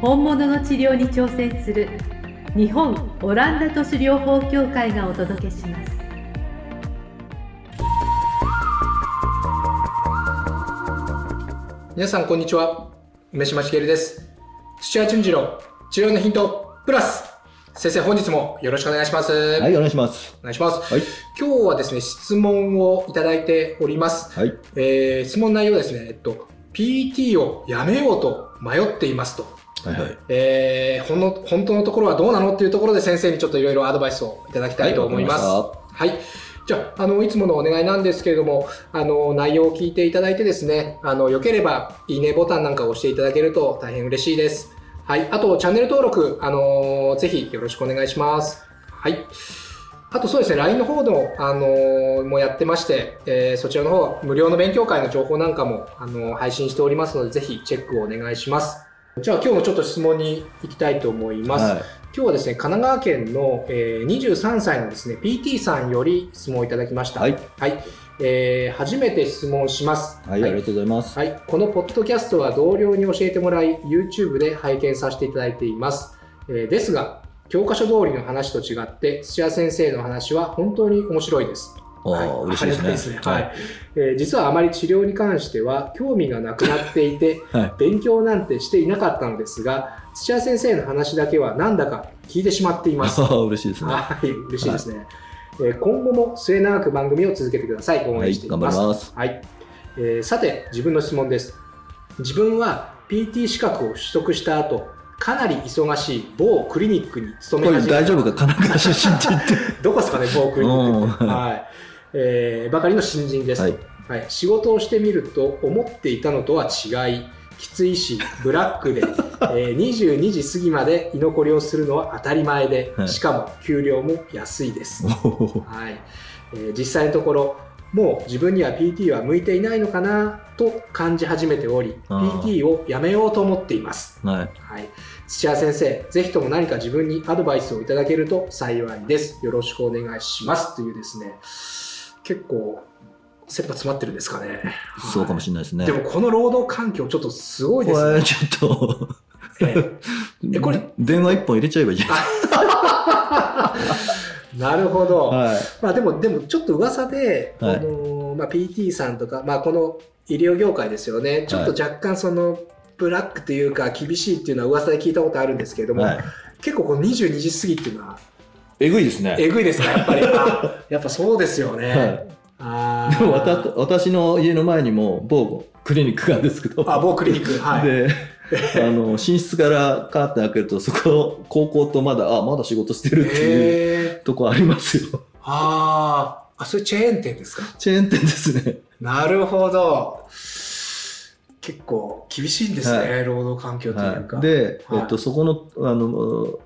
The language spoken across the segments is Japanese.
本物の治療に挑戦する日本オランダ都市療法協会がお届けします。皆さんこんにちは。梅島茂です。土屋淳次の治療のヒントプラス。先生本日もよろしくお願いします。はい、お願いします。お願いします、はい。今日はですね質問をいただいております、はい。えー質問内容ですねえっと PT をやめようと迷っていますとはいはい。えー、ほんの本当のところはどうなのっていうところで先生にちょっといろいろアドバイスをいただきたいと思います。はい。じゃあ、あの、いつものお願いなんですけれども、あの、内容を聞いていただいてですね、あの、良ければ、いいねボタンなんかを押していただけると大変嬉しいです。はい。あと、チャンネル登録、あのぜひよろしくお願いします。はい。あとそうですね、LINE の方の、あのーもやってまして、えーそちらの方、無料の勉強会の情報なんかも、あのー配信しておりますので、ぜひチェックをお願いします。じゃあ今日のちょっと質問に行きたいと思います。はい。今日はですね、神奈川県の、えー23歳のですね、PT さんより質問をいただきました。はい。はい。えー初めて質問します。はい、ありがとうございます。はい、このポッドキャストは同僚に教えてもらい、YouTube で拝見させていただいています。えーですが、教科書通りの話と違って、土屋先生の話は本当に面白いです。ああ、嬉しいですね。はいえー実はあまり治療に関しては興味がなくなっていて、はい勉強なんてしていなかったのですが、土屋先生の話だけはなんだか聞いてしまっています。嬉しいですね。ははい、嬉しいですね。えー今後も末永く番組を続けてください。応援してい、います。頑張ります。はい、えーさて自分の質問です自分は PT 資格を取得した後かなり忙しい某クリニックに勤め始め大丈夫か神奈川出身って言って。どこですかね某クリニックはいえーばかりの新人です、はい。はい、仕事をしてみると思っていたのとは違いきついしブラックで、えー22時過ぎまで居残りをするのは当たり前で、はい。しかも給料も安いです。はい。えー実際のところもう自分には PT は向いていないのかなと感じ始めており PT をやめようと思っています、はい。はい、土屋先生ぜひとも何か自分にアドバイスをいただけると幸いです。よろしくお願いします。というですね結構切羽詰まってるんですかね。そうかもしれないですね。でもこの労働環境ちょっとすごいですね。ちょっと、え え。これ。電話一本入れちゃえばいいじゃない なるほど、はい。まあでも、でもちょっと噂で、はい。あのまあ、PT さんとか、まあこの医療業界ですよね、ちょっと若干その、ブラックというか厳しいっていうのは噂で聞いたことあるんですけれども、はい。結構この22時過ぎっていうのは、えぐいですね。えぐいですか、やっぱり。あやっぱそうですよね。はい。あーでもわた私の家の前にも某クリニックがあるんですけど。あ、某クリニック。はい。で、あの、寝室からカーテン開けると、そこ、高校とまだ、あ、まだ仕事してるっていうとこありますよ。あーあ、それチェーン店ですか？チェーン店ですね。なるほど。結構厳しいんですね、は労働環境というか。はい、で、はいえっと、そこの、あの、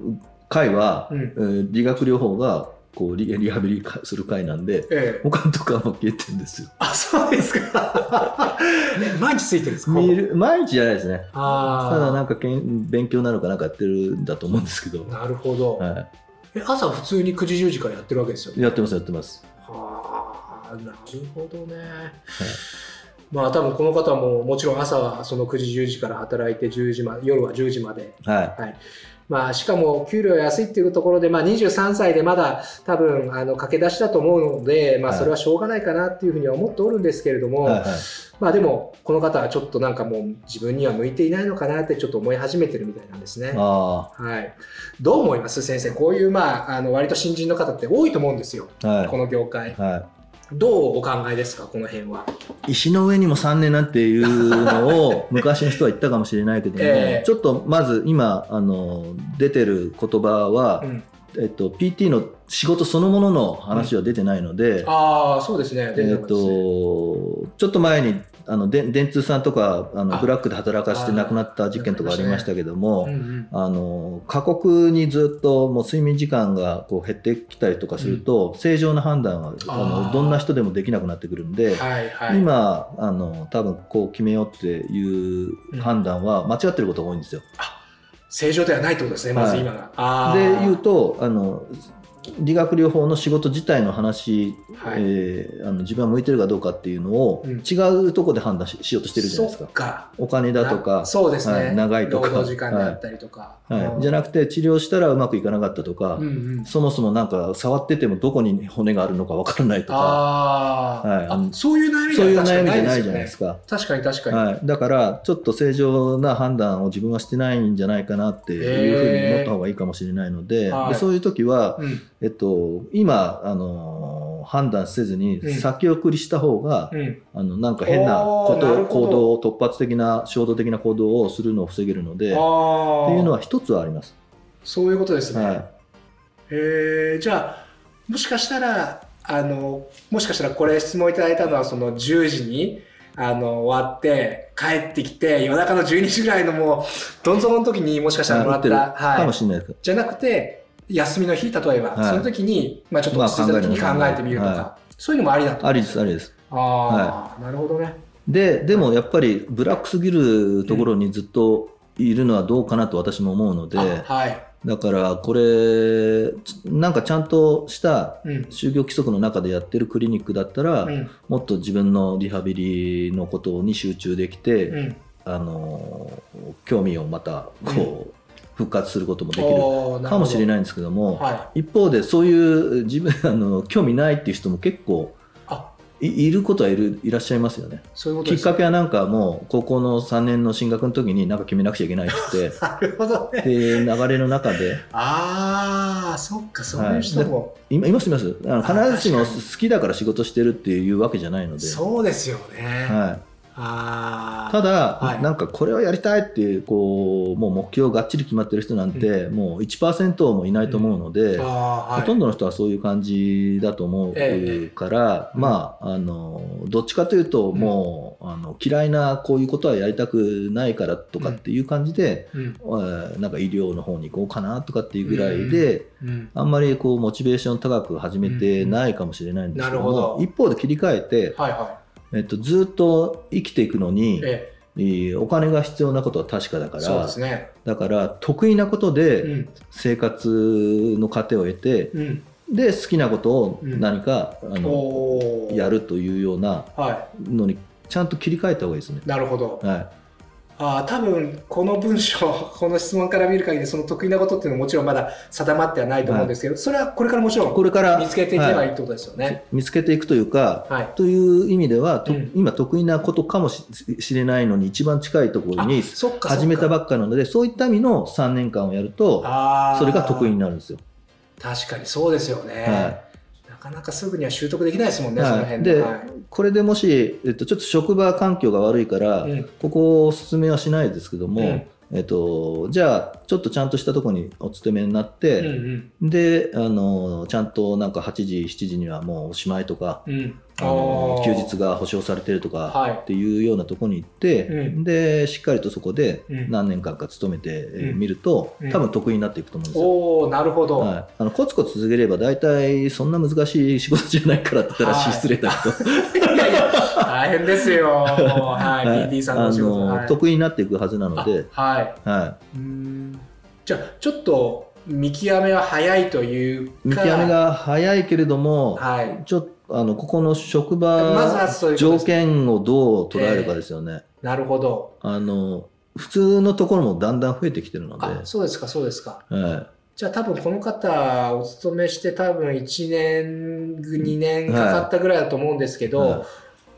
会は、うんえー理学療法が、こうリ、リハビリする会なんで、ええ、他のとこはもう消えてるんですよ。あ、そうですか。え 毎日ついてるんですか？見る毎日じゃないですね。あただあ、なんかけん勉強なのかなんかやってるんだと思うんですけど、なるほど、はえ。朝普通に9時10時からやってるわけですよい、やってますやってます。ああ、なるほどね。まあ多分この方ももちろん朝はその9時10時から働いて10時まで夜は10時まではい。まあ、しかも給料安いっていうところで、まあ、23歳でまだ多分あの駆け出しだと思うので、まあ、はい。それはしょうがないかなっていうふうには思っておるんですけれども、はいはい。まあでもこの方はちょっとなんかもう自分には向いていないのかなってちょっと思い始めてるみたいなんですね。あはい、どう思います先生？こういう、まあ、あの割と新人の方って多いと思うんですよ。あ、はい。この業界。はどうお考えですかこの辺は？い。石の上にも3年なんていうのを昔の人は言ったかもしれないけども、ええちょっとまず今、あの、出てる言葉はう、ん、えっと、PT の仕事そのものの話は出てないので、ああそうですね出てえっと、ちょっと前にあので電通さんとかあのあ。ブラックで働かせて亡くなった事件とかありましたけども、うんうん。あの過酷にずっともう睡眠時間がこう減ってきたりとかすると、正常な判断はあのどんな人でもできなくなってくるんで、はいはい。今あの多分こう決めようっていう判断は間違ってることが多いんですよ。正常ではないってことですね、まず今が。あでー言うとあの理学療法の仕事自体の話、はい。えーあの自分は向いてるかどうかっていうのを、うん。違うところで判断ししようとしてるじゃないですか。お金だとかなそうですね、はい長いとか。時間であったりとか。はい、じゃなくて治療したらうまくいかなかったとか、うんうん、そもそもなんか触っててもどこに骨があるのかわからないとか。はい。あそういう悩みそういうは確かに悩みじゃないじゃないですか。確かに確かに。はい、だからちょっと正常な判断を自分はしてないんじゃないかなっていうふうに思った方がいいかもしれないので,、はい。でそういう時は、うんえっと、今、あの判断せずにうん。先送りした方が、うん、あのなんか変なこと行動を突発的な衝動的な行動をするのを防げるのでっていうのは一つはあります。そういうことですね。はい。えー。じゃあもしかしたらあのもしかしたらこれ質問いただいたのはその10時にあの終わって帰ってきて夜中の12時ぐらいのもうどん底の時にもしかしたらもらった、かはい、もしれないです。じゃなくて休みの日例えば、はいその時に、まあ、ちょっと落ち着いた時に考まあえてみるとか、はそういうのもありだとありです、ありです。ああ、なるほどね。で、でもやっぱりブラックすぎるところにずっといるのはどうかなと私も思うので、あはい。だからこれ、なんかちゃんとしたうん。就業規則の中でやってるクリニックだったら、うん。もっと自分のリハビリのことに集中できて、うん。あの興味をまたこう、復活することもできるかもしれい。ないんですけども、は一方でそういう自分あの 興味ないっていう人も結構い。ることはいるいらっしゃいますよね。そういうきっかけはなんかもう高校の3年の進学の時になんか決めなくちゃいけないって言ってなるほどね。で流れの中でああ、そっか、そういう人も。いいますいますあのあ必ずしも好きだから仕事してるっていうわけじゃないので、そうですよね。はい。ただ、はい。なんかこれをやりたいっていうこうもう目標がっちり決まってる人なんて、もう1%もいないと思うので、あーはい、ほとんどの人はそういう感じだと思えうから、うんまああのどっちかというともう、あの嫌いなこういうことはやりたくないからとかっていう感じで、うん。えーなんか医療の方に行こうかなとかっていうぐらいで、うん。あんまりこうモチベーション高く始めてないかもしれないんですけど一方で切り替えて、はいはえっと、ずっと生きていくのにい。、ええーお金が必要なことは確かだかえ、そうらですね。だから得意なことうでん。生活の糧を得て、うん。で好きなことを何か、あのおーやるというようなはのにちゃんと切り替えた方がいいですね。い。なるほど。はああ、多分この文章、この質問から見る限り、その得意なことっていうのはもちろんまだ定まってはないと思うんですけど、それはこれからもちろい、んこれから見つけていけばいいはってことですよね。見つけていくというか、はい。という意味では、とうん今得意なことかもししれないのに一番近いところに始めたばっかなのでそういった意味の3年間をやるとそれが得意になるんですよ。確かにそうですよね。はなかなかすぐには習得できないですもんね、はい。その辺で。はい。これでもし、えっと、ちょっと職場環境が悪いから、うん。ここをお勧めはしないですけども、うん。えっと、じゃあちょっとちゃんとしたところにお勤めになって、うんうん。であのちゃんとなんか8時7時にはもうおしまいとかうんあの休日が保障されてるとかはい。っていうようなところに行って、うん。でしっかりとそこでうん。何年間か勤めてみると、うん。多分得意になっていくと思うんですよ。おおなるほど、はい、あのコツコツ続ければ大体そんな難しい仕事じゃないからって言ったらはい。失礼だけど、いやいや大変ですよ。はい、はい。BD さんのお仕事。はい。得意になっていくはずなので、あはい。はうーん。じゃあちょっと見極めは早いというか。い、見極めが早いけれども、はい。ちょっとあのここの職場条件をどう捉えるかですよね。なるほど。あの普通のところもだんだん増えてきてるので、あそうですかそうですか。はじゃあ多分この方お勤めして多分1年2年かかったぐらいだと思うんですけど、はい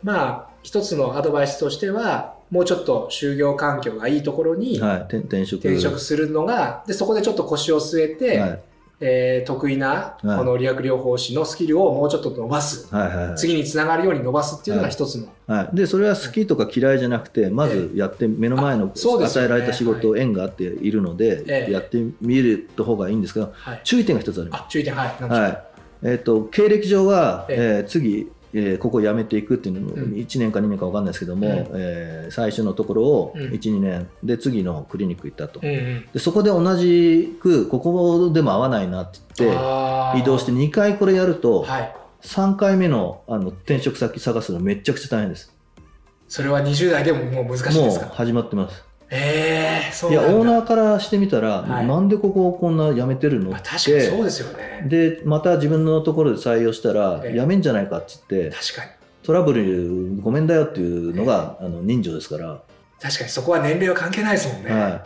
まあ一つのアドバイスとしてはもうちょっと就業環境がいいところにいはい、転転職。転職するのが、でそこでちょっと腰を据えて、はいえー得意なこはい。の理学療法士のスキルをもうちょっと伸ばす、はいはいはい。次につながるように伸ばすっていうのが一つの、はい、でそれは好きとか嫌いじゃなくてまずやって目の前の与えられた仕事、縁があっているので、ええ。やってみる方がいいんですけどはい、注意点が一つあります。あ注意点。はい。はい。えー、と経歴上は、え。えー次、えーここを辞めていくっていうのもうん。1年か2年か分かんないですけども、うん。えー最初のところをうん。12年で次のクリニック行ったと、うんうん。でそこで同じくここでも合わないなって言って移動して2回これやるとはい。3回目のあの転職先探すのめっちゃくちゃ大変です。それは20代でももう難しいもうですか？始まってますええそういやオーナーからしてみたら、はい。なんでここをこんな辞めてるの？まあ、って確かにそうですよね。でまた自分のところで採用したらええ。辞めんじゃないかって言って確かに。トラブルごめんだよっていうのが、あの人情ですから、確かにそこは年齢は関係ないですもんね、はい、あ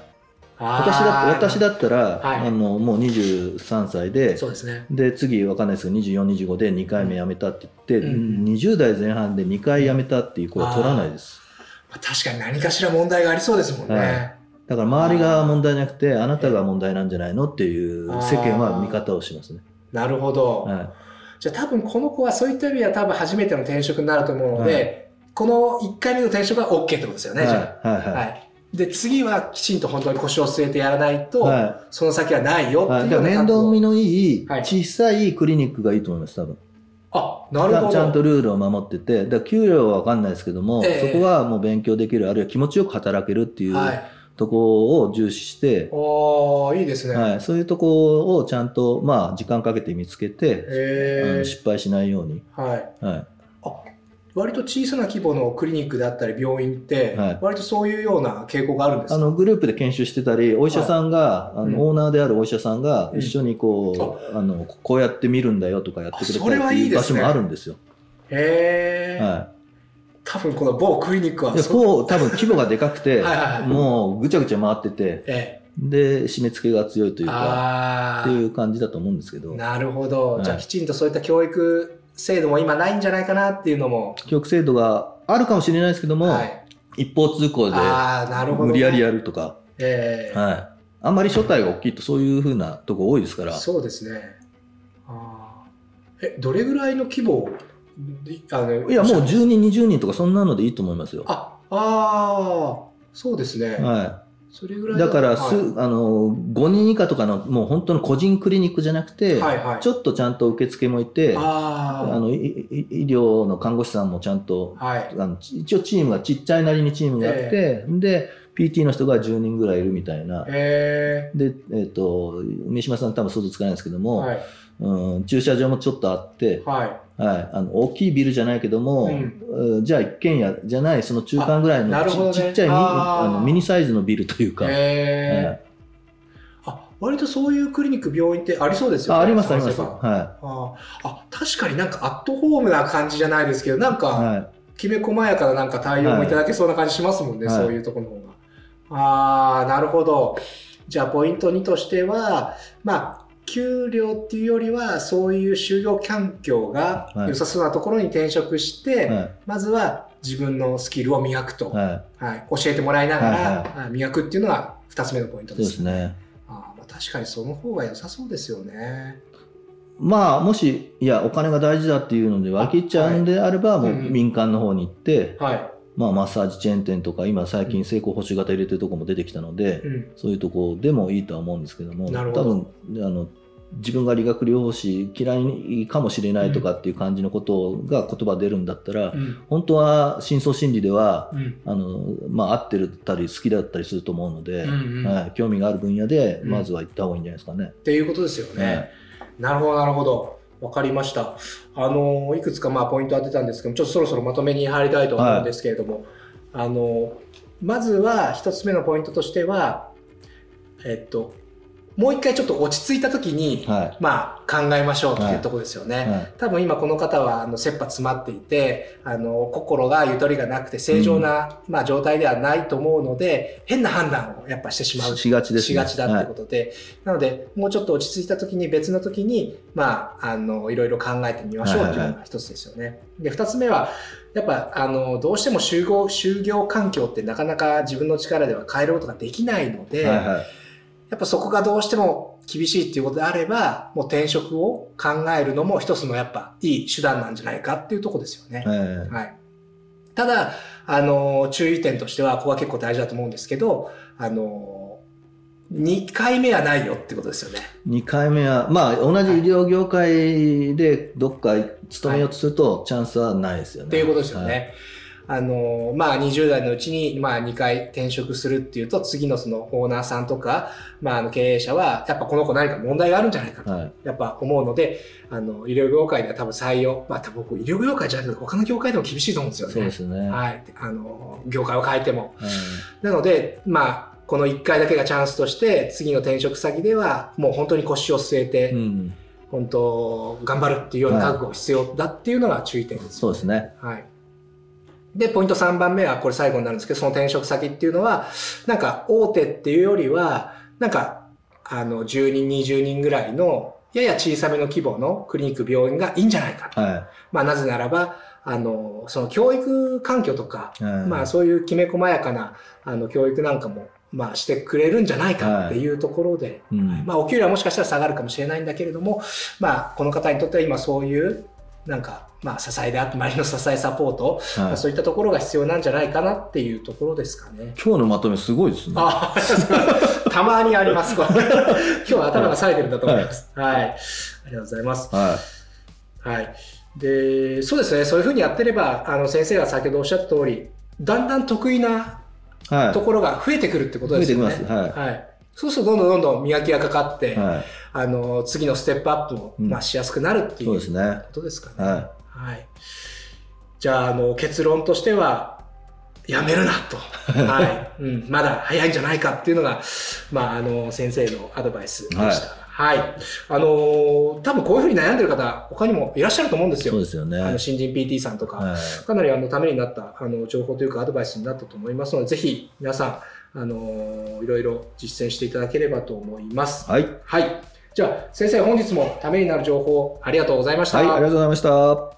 ー。私だ私だったら、はい。あのもう23歳でそうですね。で次わかんないですけど2425で2回目辞めたって言って、うん。20代前半で2回辞めたっていう子は取らないです。まあ確かに何かしら問題がありそうですもんね、はい。だから周りが問題じゃなくてあなたが問題なんじゃないのっていう世間は見方をしますね、なるほど、はじゃあ多分この子はそういった意味では多分初めての転職になると思うので、はこの1回目の転職は OK ってことですよい、ね、じゃはいはいあ、はい。はい。で次はきちんと本当に腰を据えてやらないと、はその先はないよっていうよう面倒見のいい。小さいクリニックがいいと思います多分あなるほど。ちゃんとルールを守っててだ給料は分かんないですけども、ええ。そこはもう勉強できるあるいは気持ちよく働けるっていうはい。ところを重視して、おーいいですね、はい、そういうところをちゃんと、まあ、時間かけて見つけて、あへー。の失敗しないように、はい。はい、割と小さな規模のクリニックであったり病院って、はい。割とそういうような傾向があるんですか？あのグループで研修してたりお医者さんが、あうん。のオーナーであるお医者さんがうん。一緒にこう,、あのこうやって見るんだよとかやってくれたりっていう場所もあるんですよ。へえ、は多分この某クリニックはそこう多分規模がでかくて はいはいはい。もうぐちゃぐちゃ回っててえで締め付けが強いとえいうかあっていう感じだと思うんですけど。あなるほど、はい。じゃあきちんとそういった教育制度も今ないんじゃないかなっていうのも、教育制度があるかもしれないですけども、はい、一方通行で無理やりやるとか、ええ。はい、あんまり所帯が大きいとそういうふうなとこ多いですから。そうですね。あー。えどれぐらいの規模いあのいやもう10人20人とかそんなのでいいと思いますよ。ああー。そうですね、はそれぐらい、いだからす、はい。あの5人以下とかのもう本当の個人クリニックじゃなくて、はいはい。ちょっとちゃんと受付もいてああの医療の看護師さんもちゃんとあはい。あのち一応チームがちっちゃいなりにチームがあって、で PT の人が10人ぐらいいるみたいな。えで、えっと三島さん多分想像つかないんですけども、はいうん、駐車場もちょっとあって、はい。はい、あの大きいビルじゃないけども、うん。うんじゃあ一軒家じゃないその中間ぐらいのるほどね。ちちっちゃいミあのミニサイズのビルというか、へあ割とそういうクリニック病院ってありそうですよねあありますあります、はああ確かになんかアットホームな感じじゃないですけどなんいかはきめ細やかななんか対応もいただけそうな感じしますもんね、はい。そういうところの方が。ああなるほど。じゃあポイント2としてはまあ給料っていうよりはそういう就業環境がはい。良さそうなところに転職して、いはい。まずは自分のスキルを磨くと、ははい、教えてもらいながら、はいあ磨くっていうのが2つ目のポイントでですすね。あーまあ確かにその方が良さそうですよね。まあもしいやお金が大事だっていうので割り切っちゃうんであれば、もううんうん。民間の方に行って、はい。まあ、マッサージチェーン店とか今最近成功報酬型入れてるとこも出てきたので、うん。そういうとこでもいいとは思うんですけども多なるほど分あの自分が理学療法士嫌いかもしれないとかっていう感じのことが言葉出るんだったら、うん。本当は深層心理ではうん。あの、まあ、合ってるたり好きだったりすると思うので、うんうんはい、興味がある分野でうんまずは行った方がいいんじゃないですかね。っていうことですよね。はいなるほど、なるほど。わかりました。あの、いくつかまあポイント当てたんですけど、ちょっとそろそろまとめに入りたいと思うんですけれども、あの、まずは一つ目のポイントとしては、えっと、もう一回ちょっと落ち着いた時に、はい。まあ考えましょうってはいいうところですよね。はい。多分今この方はあの切羽詰まっていてあの心がゆとりがなくて正常な、まあ、状態ではないと思うので変な判断をやっぱしてしまう。しがちですね。しがちだってことで、なのでもうちょっと落ち着いた時に別の時にまああのいろいろ考えてみましょうっていうのが一つですよね。で二つ目はやっぱあのどうしても就業就業環境ってなかなか自分の力では変えることができないので、はいはいやっぱそこがどうしても厳しいっていうことであれば、もう転職を考えるのも一つのやっぱいい手段なんじゃないかっていうところですよね。はいはい。ただ、あの、注意点としては、ここは結構大事だと思うんですけど、あの、2回目はないよってことですよね。2回目は、まあ、同じ医療業界でどっか勤めようとすると、チャンスはないですよね。っていうことですよはいね。あの、まあ、20代のうちに、まあ、2回転職するっていうと、次のそのオーナーさんとか、まあ、あの経営者は、やっぱこの子何か問題があるんじゃないかと、はい。やっぱ思うので、あの、医療業界では多分採用、まあ、多分僕、医療業界じゃなくて、他の業界でも厳しいと思うんですよね。そうですね。はい。はい。あの、業界を変えても。なので、まあ、この1回だけがチャンスとして、次の転職先では、もう本当に腰を据えて、うん。本当、頑張るっていうような覚悟が必要だっていうのが注意点です。そうですね。はい。で、ポイント3番目は、これ最後になるんですけど、その転職先っていうのは、なんか大手っていうよりは、なんか、あの、10人、20人ぐらいの、やや小さめの規模のクリニック、病院がいいんじゃないかと。はまあ、なぜならば、あの、その教育環境とか、い。はいまあ、そういうきめ細やかな、あの、教育なんかも、まあ、してくれるんじゃないかっていうところで、うんまあ、お給料はもしかしたら下がるかもしれないんだけれども、まあ、この方にとっては今そういう、なんか、まあ、支えであって、周りの支えサポート、まあ、はいそういったところが必要なんじゃないかなっていうところですかね。今日のまとめすごいですね。たまにあります。今日は頭が冴えてるんだと思います。はい。ありがとうございます。ははい。で、そうですね。そういうふうにやってれば、あの、先生が先ほどおっしゃった通り、だんだん得意ない。はところが増えてくるってことですよね。増えてきますはい。そうするとどんどんどんどん磨きがかかって、い。はい。あの、次のステップアップを、うんまあ、しやすくなるっていうそうですね。ことですかね。ははい。じゃあ、あの、結論としては、やめるなと。はい。うん。まだ早いんじゃないかっていうのが、まあ、あの、先生のアドバイスでした。はい。あのー多分こういうふうに悩んでる方、他にもいらっしゃると思うんですい。よ。そうですよね。あの、新人 PT さんとか、はい。かなりあのためになったあの情報というかアドバイスになったと思いますので、ぜひ皆さん、あのーいろいろ実践していただければと思います。はい。はい。じゃあ、先生、本日もためになる情報ありがとうございました。はい。ありがとうございました。